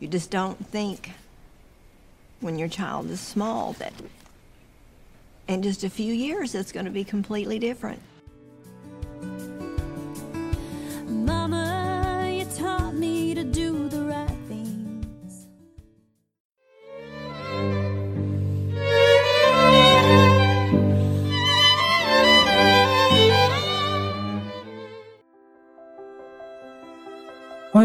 You just don't think when your child is small that in just a few years it's going to be completely different. Mama,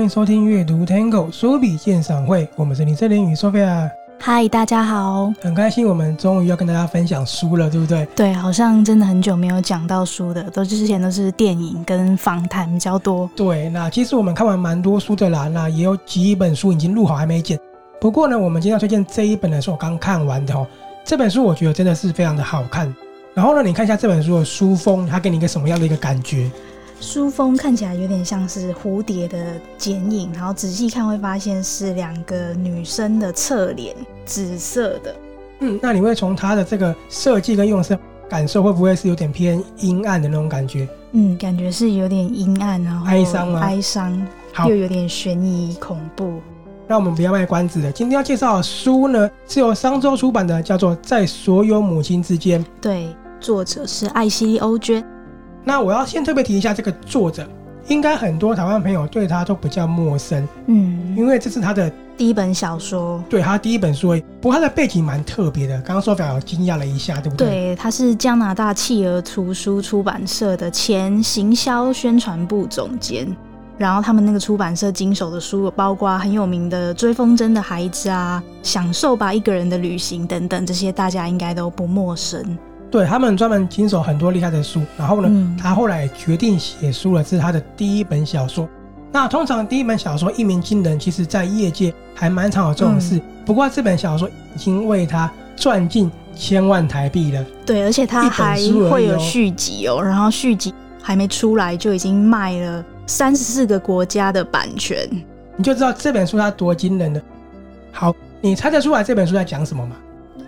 迎收听阅读 Tango 书笔鉴赏会，我们是林志玲与 Sophia。嗨，大家好，很开心我们终于要跟大家分享书了，对不对？对，好像真的很久没有讲到书的，都之前都是电影跟访谈比较多。对，那其实我们看完蛮多书的啦，那也有几本书已经录好还没剪。不过呢，我们今天要推荐这一本呢，是我刚看完的哦。这本书我觉得真的是非常的好看。然后呢，你看一下这本书的书封，它给你一个什么样的一个感觉？书封看起来有点像是蝴蝶的剪影，然后仔细看会发现是两个女生的侧脸，紫色的。嗯，那你会从它的这个设计跟用色感受，会不会是有点偏阴暗的那种感觉？嗯，感觉是有点阴暗，然后哀伤吗？哀伤，又有点悬疑恐怖。那我们不要卖关子了，今天要介绍的书呢，是由商周出版的，叫做《在所有母亲之间》。对，作者是艾希莉·欧娟。那我要先特别提一下这个作者，应该很多台湾朋友对他都比较陌生，嗯，因为这是他的第一本小说，对，他第一本书。不过他的背景蛮特别的，刚刚说法有惊讶了一下，对不对？对，他是加拿大企鹅图书出版社的前行销宣传部总监，然后他们那个出版社经手的书，包括很有名的《追风筝的孩子》啊，《享受吧一个人的旅行》等等，这些大家应该都不陌生。对，他们专门经手很多厉害的书，然后呢，嗯、他后来决定写书了，这是他的第一本小说。那通常第一本小说一鸣惊人，其实在业界还蛮常有这种事。嗯、不过这本小说已经为他赚进千万台币了。对，而且他还会有续集哦，然后续集还没出来就已经卖了三十四个国家的版权，你就知道这本书它多惊人了。好，你猜得出来这本书在讲什么吗？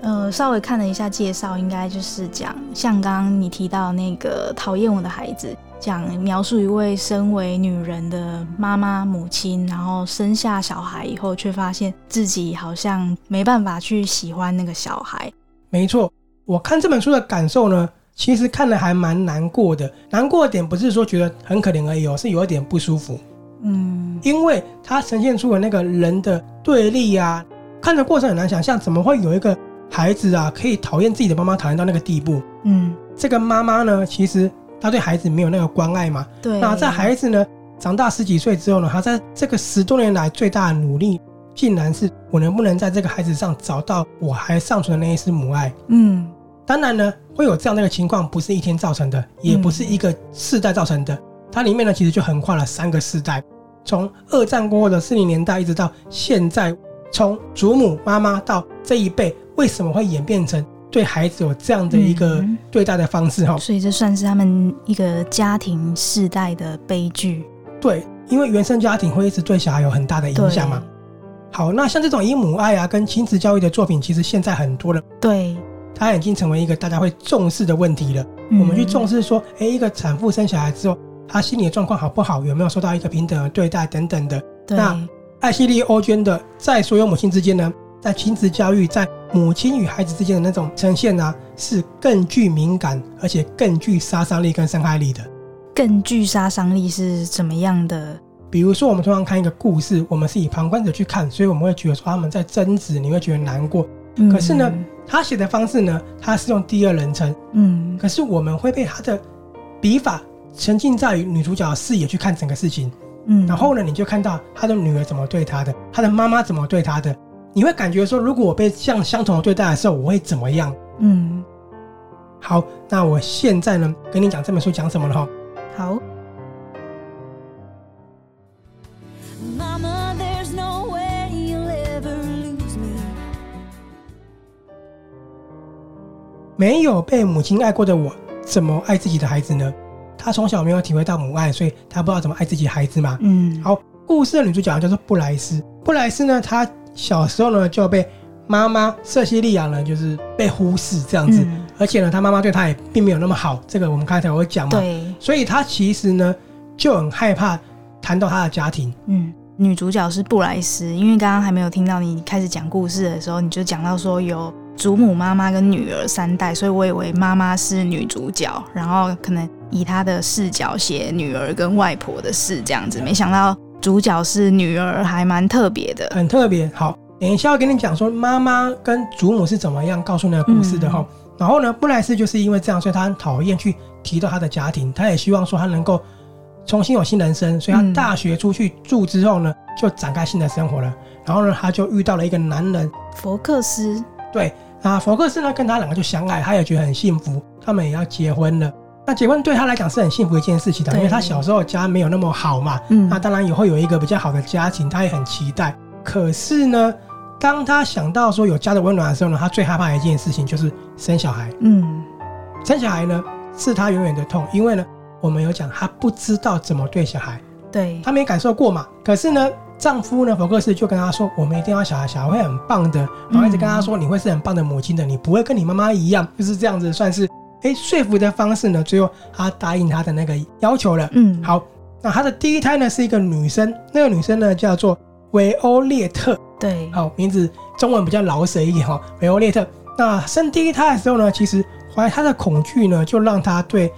呃，稍微看了一下介绍，应该就是讲像刚刚你提到那个讨厌我的孩子，讲描述一位身为女人的妈妈母亲，然后生下小孩以后，却发现自己好像没办法去喜欢那个小孩。没错，我看这本书的感受呢，其实看了还蛮难过的。难过的点不是说觉得很可怜而已哦，是有一点不舒服。嗯，因为它呈现出了那个人的对立啊，看的过程很难想象，怎么会有一个。孩子啊，可以讨厌自己的妈妈，讨厌到那个地步。嗯，这个妈妈呢，其实她对孩子没有那个关爱嘛。对。那在孩子呢长大十几岁之后呢，她在这个十多年来最大的努力，竟然是我能不能在这个孩子上找到我还尚存的那一丝母爱。嗯，当然呢，会有这样的一个情况，不是一天造成的，也不是一个世代造成的。嗯、它里面呢，其实就横跨了三个世代，从二战过后的四零年代，一直到现在，从祖母妈妈到这一辈。为什么会演变成对孩子有这样的一个对待的方式？哈、嗯，所以这算是他们一个家庭世代的悲剧。对，因为原生家庭会一直对小孩有很大的影响嘛。好，那像这种以母爱啊跟亲子教育的作品，其实现在很多了。对，它已经成为一个大家会重视的问题了。嗯、我们去重视说，哎，一个产妇生小孩之后，她心理的状况好不好，有没有受到一个平等的对待等等的。那艾希利·欧娟的《在所有母亲之间》呢？在亲子教育，在母亲与孩子之间的那种呈现呢、啊，是更具敏感，而且更具杀伤力跟伤害力的。更具杀伤力是怎么样的？比如说，我们通常看一个故事，我们是以旁观者去看，所以我们会觉得说他们在争执，你会觉得难过。嗯、可是呢，他写的方式呢，他是用第二人称。嗯。可是我们会被他的笔法沉浸在于女主角的视野去看整个事情。嗯。然后呢，你就看到他的女儿怎么对他的，他的妈妈怎么对他的。你会感觉说，如果我被这样相同的对待的时候，我会怎么样？嗯，好，那我现在呢，跟你讲这本书讲什么了哈？好。Mama, there's no way you'll ever lose me. 没有被母亲爱过的我，怎么爱自己的孩子呢？他从小没有体会到母爱，所以他不知道怎么爱自己孩子嘛。嗯，好，故事的女主角叫做布莱斯。布莱斯呢，她。小时候呢，就被妈妈瑟西利亚呢，就是被忽视这样子，嗯、而且呢，他妈妈对他也并没有那么好。这个我们刚才有讲嘛，对，所以他其实呢就很害怕谈到他的家庭。嗯，女主角是布莱斯，因为刚刚还没有听到你开始讲故事的时候，你就讲到说有祖母、妈妈跟女儿三代，所以我以为妈妈是女主角，然后可能以他的视角写女儿跟外婆的事这样子，没想到主角是女儿，还蛮特别的，很特别。好，等一下要跟你讲说妈妈跟祖母是怎么样告诉那个故事的哈。嗯、然后呢，布莱斯就是因为这样，所以他很讨厌去提到他的家庭，他也希望说他能够。重新有新人生，所以他大学出去住之后呢，嗯、就展开新的生活了。然后呢，他就遇到了一个男人，佛克斯。对，啊，佛克斯呢，跟他两个就相爱，他也觉得很幸福，他们也要结婚了。那结婚对他来讲是很幸福的一件事情的，因为他小时候家没有那么好嘛。嗯。那当然以后有一个比较好的家庭，他也很期待。可是呢，当他想到说有家的温暖的时候呢，他最害怕的一件事情就是生小孩。嗯。生小孩呢，是他永远的痛，因为呢。我们有讲，他不知道怎么对小孩，对，他没感受过嘛。可是呢，丈夫呢，福克斯就跟他说：“我们一定要小孩，小孩会很棒的。”然后一直跟他说：“你会是很棒的母亲的，你不会跟你妈妈一样。”就是这样子，算是哎说服的方式呢。最后他答应他的那个要求了。嗯，好，那他的第一胎呢是一个女生，那个女生呢叫做维欧列特。对，好，名字中文比较老舍一点哈，维欧列特。那生第一胎的时候呢，其实怀胎的恐惧呢，就让她对。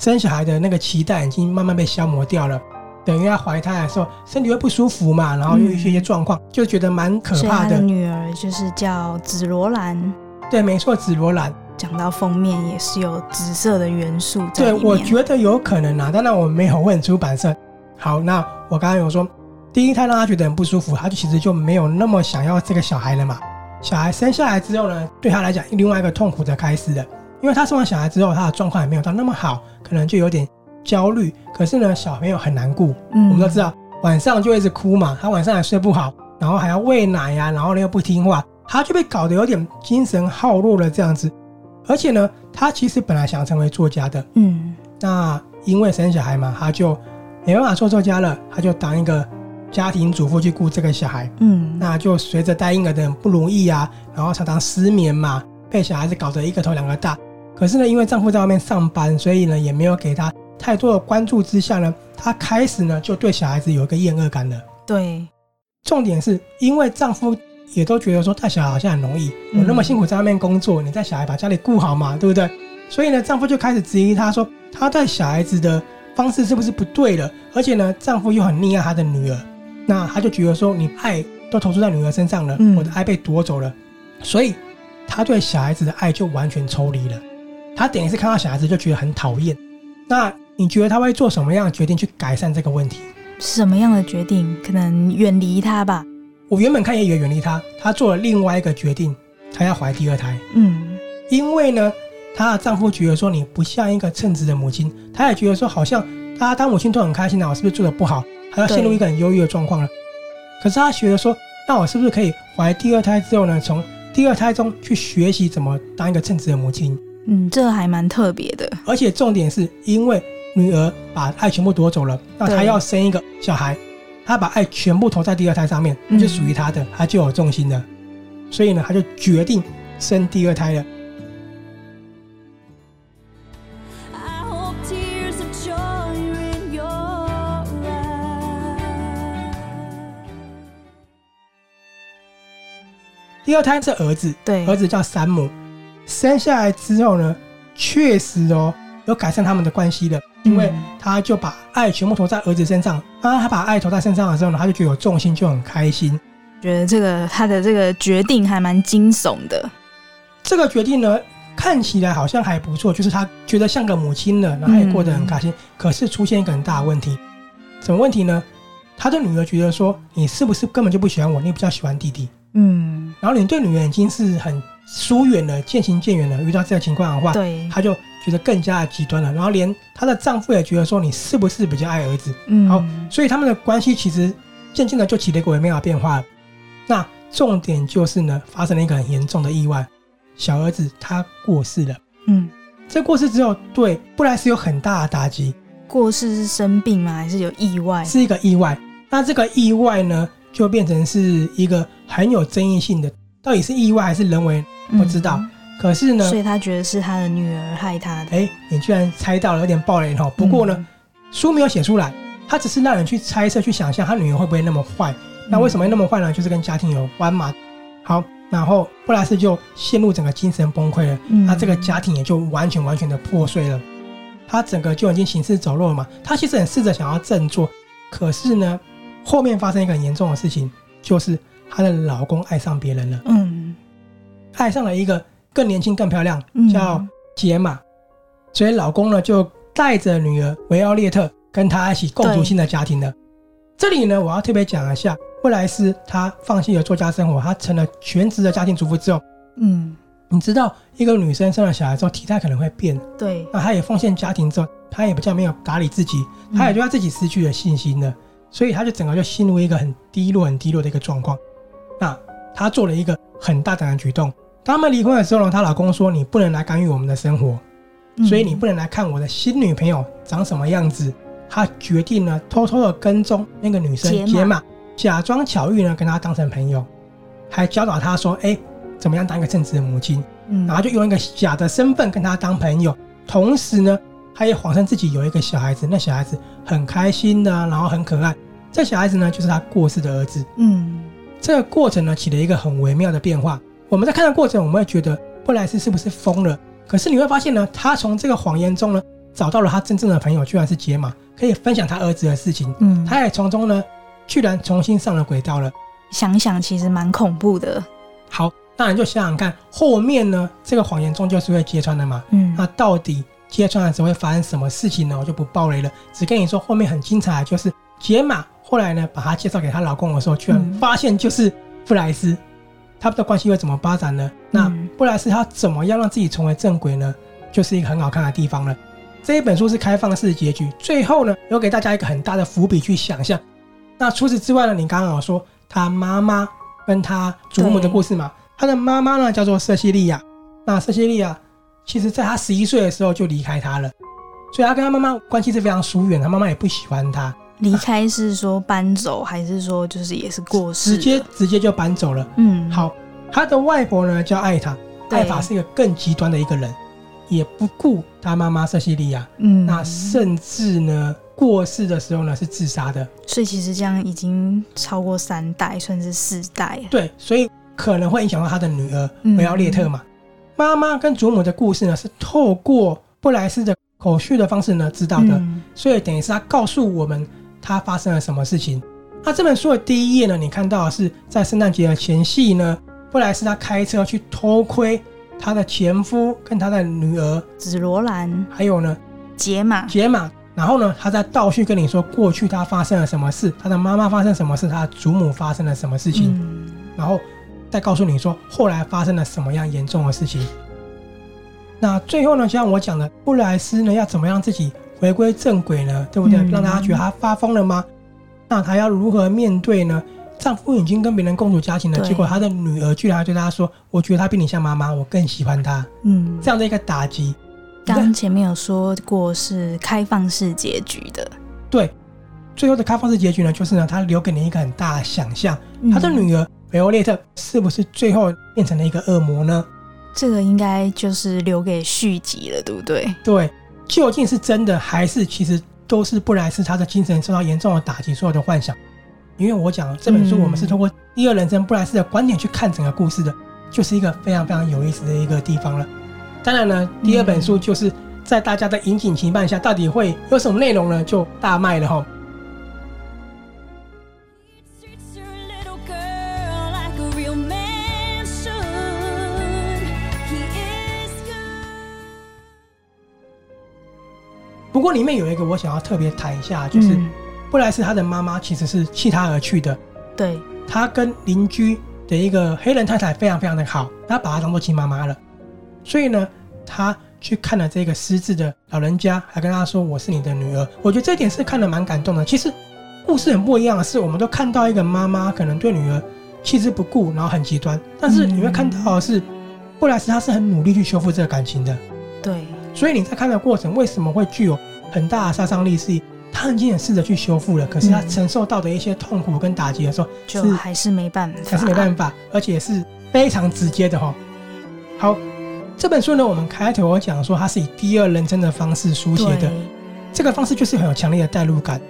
生小孩的那个期待已经慢慢被消磨掉了，等于她怀胎的时候身体会不舒服嘛，然后又有一些些状况，嗯、就觉得蛮可怕的。女儿就是叫紫罗兰，对，没错，紫罗兰。讲到封面也是有紫色的元素在里面。对，我觉得有可能啊，当然我没有问出版社。好，那我刚刚有说，第一胎让他觉得很不舒服，他就其实就没有那么想要这个小孩了嘛。小孩生下来之后呢，对他来讲另外一个痛苦的开始了。因为他生完小孩之后，他的状况也没有到那么好，可能就有点焦虑。可是呢，小朋友很难顾，嗯，我们都知道，晚上就一直哭嘛，他晚上还睡不好，然后还要喂奶呀、啊，然后呢又不听话，他就被搞得有点精神耗弱了这样子。而且呢，他其实本来想成为作家的，嗯，那因为生小孩嘛，他就没办法做作家了，他就当一个家庭主妇去顾这个小孩，嗯，那就随着带婴儿的不容易啊，然后常常失眠嘛，被小孩子搞得一个头两个大。可是呢，因为丈夫在外面上班，所以呢也没有给她太多的关注之下呢，她开始呢就对小孩子有一个厌恶感了。对，重点是因为丈夫也都觉得说带小孩好像很容易，我那么辛苦在外面工作，你带小孩把家里顾好嘛，对不对？所以呢，丈夫就开始质疑她说，她带小孩子的方式是不是不对了？而且呢，丈夫又很溺爱她的女儿，那她就觉得说，你爱都投注在女儿身上了，我的爱被夺走了，所以她对小孩子的爱就完全抽离了。她等于是看到小孩子就觉得很讨厌，那你觉得她会做什么样的决定去改善这个问题？什么样的决定？可能远离他吧。我原本看也以为远离他，她做了另外一个决定，她要怀第二胎。嗯，因为呢，她的丈夫觉得说你不像一个称职的母亲，他也觉得说好像大家当母亲都很开心啊，我是不是做的不好，还要陷入一个很忧郁的状况了？可是他觉得说，那我是不是可以怀第二胎之后呢，从第二胎中去学习怎么当一个称职的母亲？嗯，这还蛮特别的，而且重点是因为女儿把爱全部夺走了，那她要生一个小孩，她把爱全部投在第二胎上面，就属于他的，他就有重心了，所以呢，他就决定生第二胎了。第二胎是儿子，对，儿子叫山姆。生下来之后呢，确实哦，有改善他们的关系的，因为他就把爱全部投在儿子身上。当，他把爱投在身上的时候呢，他就觉得有重心，就很开心。觉得这个他的这个决定还蛮惊悚的。这个决定呢，看起来好像还不错，就是他觉得像个母亲了，然后也过得很开心。嗯、可是出现一个很大的问题，什么问题呢？他的女儿觉得说，你是不是根本就不喜欢我？你比较喜欢弟弟。嗯，然后你对女儿已经是很。疏远了，渐行渐远了。遇到这个情况的话，对，他就觉得更加的极端了。然后连她的丈夫也觉得说，你是不是比较爱儿子？嗯，好，所以他们的关系其实渐渐的就起了一个微妙的变化了。那重点就是呢，发生了一个很严重的意外，小儿子他过世了。嗯，这过世之后，对布莱斯有很大的打击。过世是生病吗？还是有意外？是一个意外。那这个意外呢，就变成是一个很有争议性的，到底是意外还是人为？不知道，嗯、可是呢，所以他觉得是他的女儿害他的。哎，你居然猜到了，有点爆雷哈。不过呢，嗯、书没有写出来，他只是让人去猜测、去想象他女儿会不会那么坏。那为什么会那么坏呢？就是跟家庭有关嘛。好，然后布莱斯就陷入整个精神崩溃了，那这个家庭也就完全完全的破碎了。他整个就已经行尸走肉了嘛。他其实很试着想要振作，可是呢，后面发生一个很严重的事情，就是她的老公爱上别人了。嗯，爱上了一个更年轻、更漂亮，叫杰玛。所以老公呢，就带着女儿维奥列特跟他一起共组新的家庭了。这里呢，我要特别讲一下，布莱斯她放弃了作家生活，她成了全职的家庭主妇之后，嗯。你知道，一个女生生了小孩之后，体态可能会变。对。那她也奉献家庭之后，她也比较没有打理自己，她也对她自己失去了信心了，所以她就整个就陷入一个很低落、很低落的一个状况。那她做了一个很大胆的举动。当他们离婚的时候呢，她老公说：“你不能来干预我们的生活，所以你不能来看我的新女朋友长什么样子。”他决定呢，偷偷的跟踪那个女生杰玛，假装巧遇呢，跟她当成朋友，还教导她说：“哎。”怎么样当一个正直的母亲？嗯，然后就用一个假的身份跟她当朋友，同时呢，他也谎称自己有一个小孩子，那小孩子很开心的，然后很可爱。这小孩子呢，就是他过世的儿子。嗯，这个过程呢，起了一个很微妙的变化。我们在看的过程，我们会觉得布莱斯是不是疯了？可是你会发现呢，他从这个谎言中呢，找到了他真正的朋友，居然是杰玛，可以分享他儿子的事情。嗯，他也从中呢，居然重新上了轨道了。想想其实蛮恐怖的。好。那你，就想想看，后面呢，这个谎言终究是会揭穿的嘛。嗯，那到底揭穿的时候会发生什么事情呢？我就不爆雷了，只跟你说后面很精彩，就是杰玛后来呢，把她介绍给她老公的时候，居然发现就是布莱斯，他们的关系会怎么发展呢？那布莱斯他怎么样让自己重回正轨呢？就是一个很好看的地方了。这一本书是开放式结局，最后呢，有给大家一个很大的伏笔去想象。那除此之外呢，你刚刚有说他妈妈跟他祖母的故事嘛？他的妈妈呢，叫做瑟西利亚。那瑟西利亚其实在他十一岁的时候就离开他了，所以他跟他妈妈关系是非常疏远。他妈妈也不喜欢他。离开是说搬走，还是说就是也是过世？直接直接就搬走了。嗯，好。他的外婆呢叫艾塔，艾塔是一个更极端的一个人，也不顾他妈妈瑟西利亚。嗯，那甚至呢过世的时候呢是自杀的。所以其实这样已经超过三代，甚至四代。对，所以。可能会影响到他的女儿维奥列特嘛？妈妈跟祖母的故事呢，是透过布莱斯的口述的方式呢知道的，所以等于是他告诉我们他发生了什么事情。那这本书的第一页呢，你看到的是在圣诞节的前夕呢，布莱斯他开车去偷窥他的前夫跟他的女儿紫罗兰，还有呢杰玛杰玛。然后呢，他在倒叙跟你说过去他发生了什么事，他的妈妈发生什么事，他的祖母发生了什么事情，然后。再告诉你说后来发生了什么样严重的事情。那最后呢，就像我讲的，布莱斯呢要怎么样自己回归正轨呢？对不对？让大家觉得他发疯了吗？那他要如何面对呢？丈夫已经跟别人共处家庭了，结果他的女儿居然还对他说：“我觉得他比你像妈妈，我更喜欢他。”嗯，这样的一个打击。刚前面有说过是开放式结局的，对，最后的开放式结局呢，就是呢，他留给你一个很大的想象，他的女儿。维欧列特是不是最后变成了一个恶魔呢？这个应该就是留给续集了，对不对？对，究竟是真的还是其实都是布莱斯他的精神受到严重的打击，所有的幻想？因为我讲这本书，我们是通过第二人称布莱斯的观点去看整个故事的，就是一个非常非常有意思的一个地方了。当然呢，第二本书就是在大家的引颈期盼下，到底会有什么内容呢？就大卖了哈。不过里面有一个我想要特别谈一下，就是布莱斯他的妈妈其实是弃他而去的。对，他跟邻居的一个黑人太太非常非常的好，他把她当做亲妈妈了。所以呢，他去看了这个失智的老人家，还跟他说：“我是你的女儿。”我觉得这点是看得蛮感动的。其实故事很不一样的是，我们都看到一个妈妈可能对女儿弃之不顾，然后很极端。但是你会看到的是，布莱斯他是很努力去修复这个感情的。对，所以你在看的过程为什么会具有？很大的杀伤力是，他已经也试着去修复了，可是他承受到的一些痛苦跟打击的时候，就还是没办法，还是没办法，而且是非常直接的哈。好，这本书呢，我们开头我讲说它是以第二人称的方式书写的，这个方式就是很有强烈的代入感。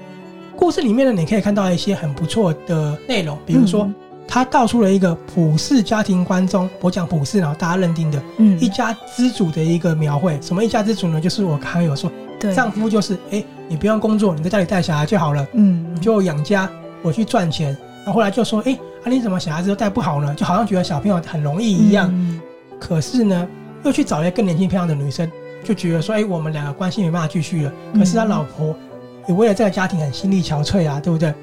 故事里面呢，你可以看到一些很不错的内容，比如说，他道出了一个普世家庭观中，我讲普世，然后大家认定的，嗯，一家之主的一个描绘。什么一家之主呢？就是我刚刚有说，对，丈夫就是，哎，你不用工作，你在家里带小孩就好了，嗯，你就养家，我去赚钱。然后后来就说，哎，啊，你怎么小孩子都带不好呢？就好像觉得小朋友很容易一样。嗯，可是呢，又去找一个更年轻漂亮的女生，就觉得说，哎，我们两个关系没办法继续了。可是他老婆也为了这个家庭很心力憔悴啊，对不对？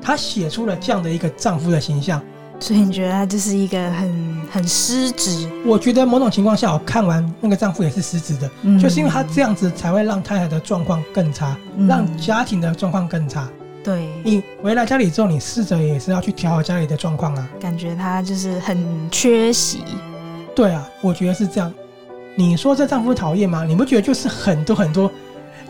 他写出了这样的一个丈夫的形象，所以你觉得他就是一个很很失职？我觉得某种情况下，我看完那个丈夫也是失职的，嗯，就是因为他这样子才会让太太的状况更差，嗯，让家庭的状况更差。对，你回来家里之后，你试着也是要去调好家里的状况啊。感觉他就是很缺席。对啊，我觉得是这样。你说这丈夫讨厌吗？你不觉得就是很多很多？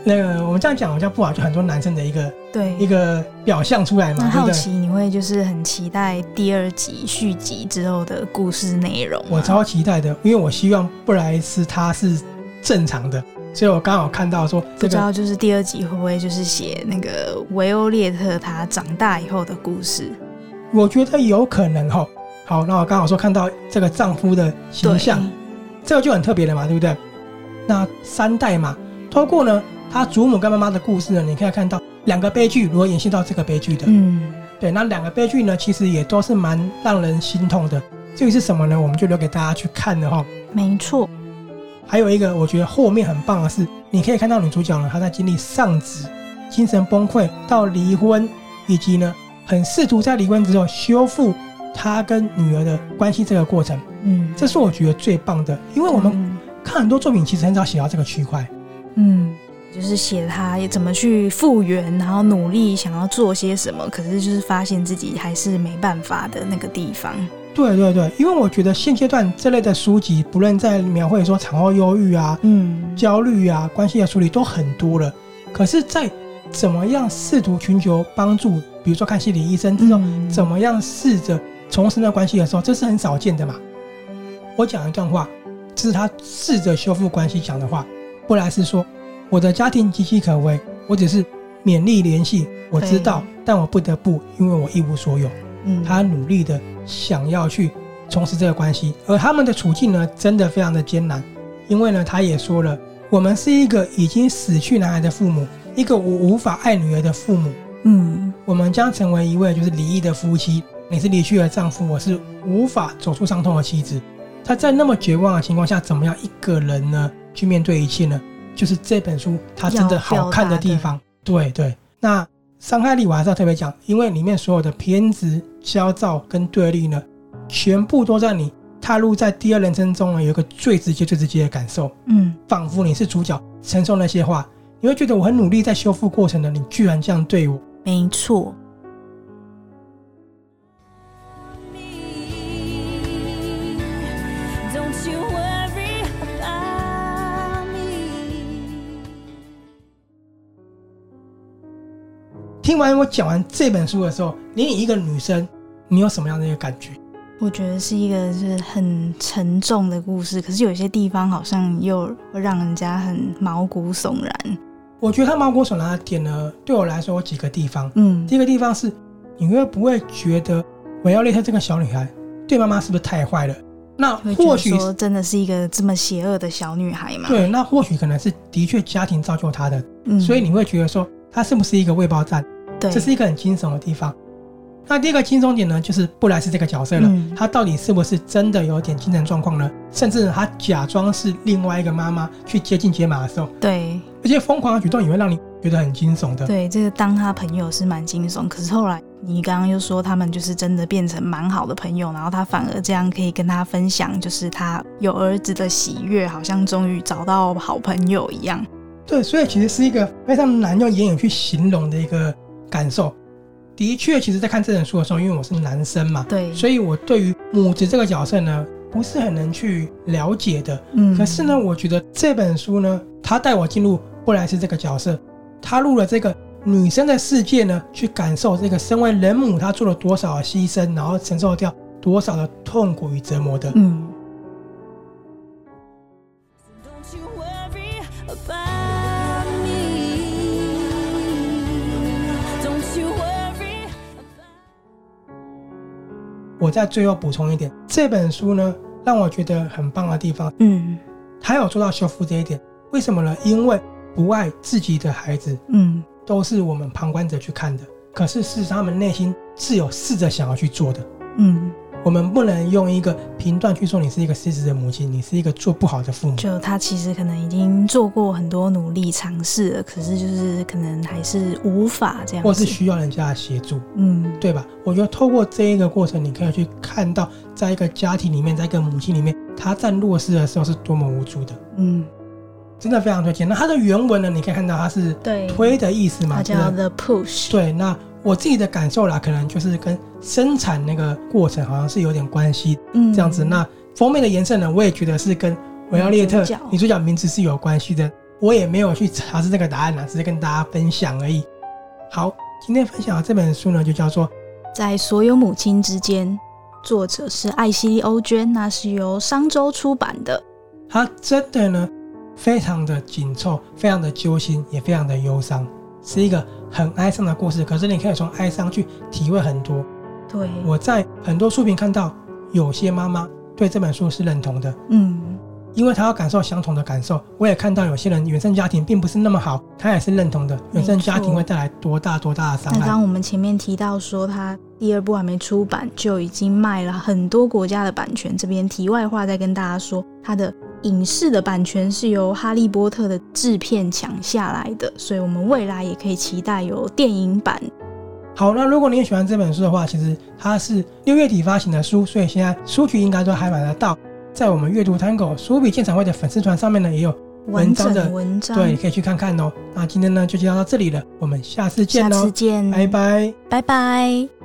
那个我们这样讲好像不好，就很多男生的一个对一个表象出来嘛。那好奇你会就是很期待第二集续集之后的故事内容？我超期待的，因为我希望布莱斯他是正常的，所以我刚好看到说，不知道就是第二集会不会就是写那个维欧列特他长大以后的故事？我觉得有可能哈。好，那我刚好说看到这个丈夫的形象，这个就很特别了嘛，对不对？那三代嘛，透过呢。他祖母跟妈妈的故事呢，你可以看到两个悲剧如何延续到这个悲剧的。嗯，对，那两个悲剧呢，其实也都是蛮让人心痛的。至于是什么呢？我们就留给大家去看了哈。没错。还有一个我觉得后面很棒的是，你可以看到女主角呢，她在经历丧子、精神崩溃到离婚，以及呢，很试图在离婚之后修复她跟女儿的关系这个过程。嗯，这是我觉得最棒的，因为我们看很多作品，其实很少写到这个区块。嗯。就是写他也怎么去复原，然后努力想要做些什么，可是就是发现自己还是没办法的那个地方。对对对，因为我觉得现阶段这类的书籍，不论在描绘说产后忧郁啊、嗯、焦虑啊、关系的处理都很多了，可是，在怎么样试图寻求帮助，比如说看心理医生之后，嗯、怎么样试着重拾那关系的时候，这是很少见的嘛。我讲一段话，这是他试着修复关系讲的话，布莱斯说。我的家庭岌岌可危，我只是勉力联系。我知道，但我不得不，因为我一无所有。嗯，他努力的想要去重拾这个关系，而他们的处境呢，真的非常的艰难。因为呢，他也说了，我们是一个已经死去男孩的父母，一个我无法爱女儿的父母。嗯，我们将成为一位就是离异的夫妻。你是离去的丈夫，我是无法走出伤痛的妻子。他在那么绝望的情况下，怎么样一个人呢去面对一切呢？就是这本书它真的好看的地方，对对。那伤害力我还是要特别讲，因为里面所有的偏执、焦躁跟对立呢，全部都在你踏入在第二人生中呢，有一个最直接、最直接的感受。嗯，仿佛你是主角，承受那些话，你会觉得我很努力在修复过程的，你居然这样对我。没错。听完我讲完这本书的时候，你一个女生，你有什么样的一个感觉？我觉得是一个是很沉重的故事，可是有些地方好像又会让人家很毛骨悚然。我觉得他毛骨悚然的点呢，对我来说有几个地方。嗯，第一个地方是，你会不会觉得维奥列特这个小女孩对妈妈是不是太坏了？那或许说真的是一个这么邪恶的小女孩吗？对，那或许可能是的确家庭造就她的，嗯，所以你会觉得说她是不是一个未爆弹？对，这是一个很惊悚的地方。那第二个惊悚点呢，就是布莱斯这个角色了。嗯、他到底是不是真的有点精神状况呢？甚至他假装是另外一个妈妈去接近杰玛的时候，对，而且疯狂的举动也会让你觉得很惊悚的。对，这个当他朋友是蛮惊悚，可是后来你刚刚又说他们就是真的变成蛮好的朋友，然后他反而这样可以跟他分享，就是他有儿子的喜悦，好像终于找到好朋友一样。对，所以其实是一个非常难用言语去形容的一个。感受的确，其实，在看这本书的时候，因为我是男生嘛，对，所以我对于母子这个角色呢，不是很能去了解的。嗯，可是呢，我觉得这本书呢，它带我进入布莱斯这个角色，他入了这个女生的世界呢，去感受这个身为人母，她做了多少的牺牲，然后承受掉多少的痛苦与折磨的。嗯。我在最后补充一点，这本书呢让我觉得很棒的地方，嗯，他有做到修复这一点。为什么呢？因为不爱自己的孩子，嗯，都是我们旁观者去看的，可是事实上他们内心是有试着想要去做的，嗯。我们不能用一个评断去说你是一个失职的母亲，你是一个做不好的父母。就他其实可能已经做过很多努力尝试了，可是就是可能还是无法这样，或是需要人家的协助，嗯，对吧？我觉得透过这一个过程，你可以去看到，在一个家庭里面，在一个母亲里面，她在弱势的时候是多么无助的，嗯，真的非常推荐。那它的原文呢，你可以看到它是推的意思嘛，它叫 The Push，对，那。我自己的感受啦，可能就是跟生产那个过程好像是有点关系，嗯，这样子。那封面的颜色呢，我也觉得是跟维奥列特女主角名字是有关系的。我也没有去查是这个答案啦，只是跟大家分享而已。好，今天分享的这本书呢，就叫做《在所有母亲之间》，作者是艾希莉·欧娟，那是由商周出版的。它真的呢，非常的紧凑，非常的揪心，也非常的忧伤。是一个很哀伤的故事，可是你可以从哀伤去体会很多。对，我在很多书评看到，有些妈妈对这本书是认同的，嗯，因为她要感受相同的感受。我也看到有些人原生家庭并不是那么好，她也是认同的。原生家庭会带来多大多大的伤害？刚刚我们前面提到说，他第二部还没出版就已经卖了很多国家的版权。这边题外话再跟大家说，他的。影视的版权是由《哈利波特》的制片抢下来的，所以我们未来也可以期待有电影版。好，那如果你也喜欢这本书的话，其实它是六月底发行的书，所以现在书局应该都还买得到。在我们阅读 Tango 书笔鉴赏会的粉丝团上面呢，也有文章的文章，对，可以去看看哦。那今天呢，就介绍到这里了，我们下次见喽，下次见，拜拜，拜拜。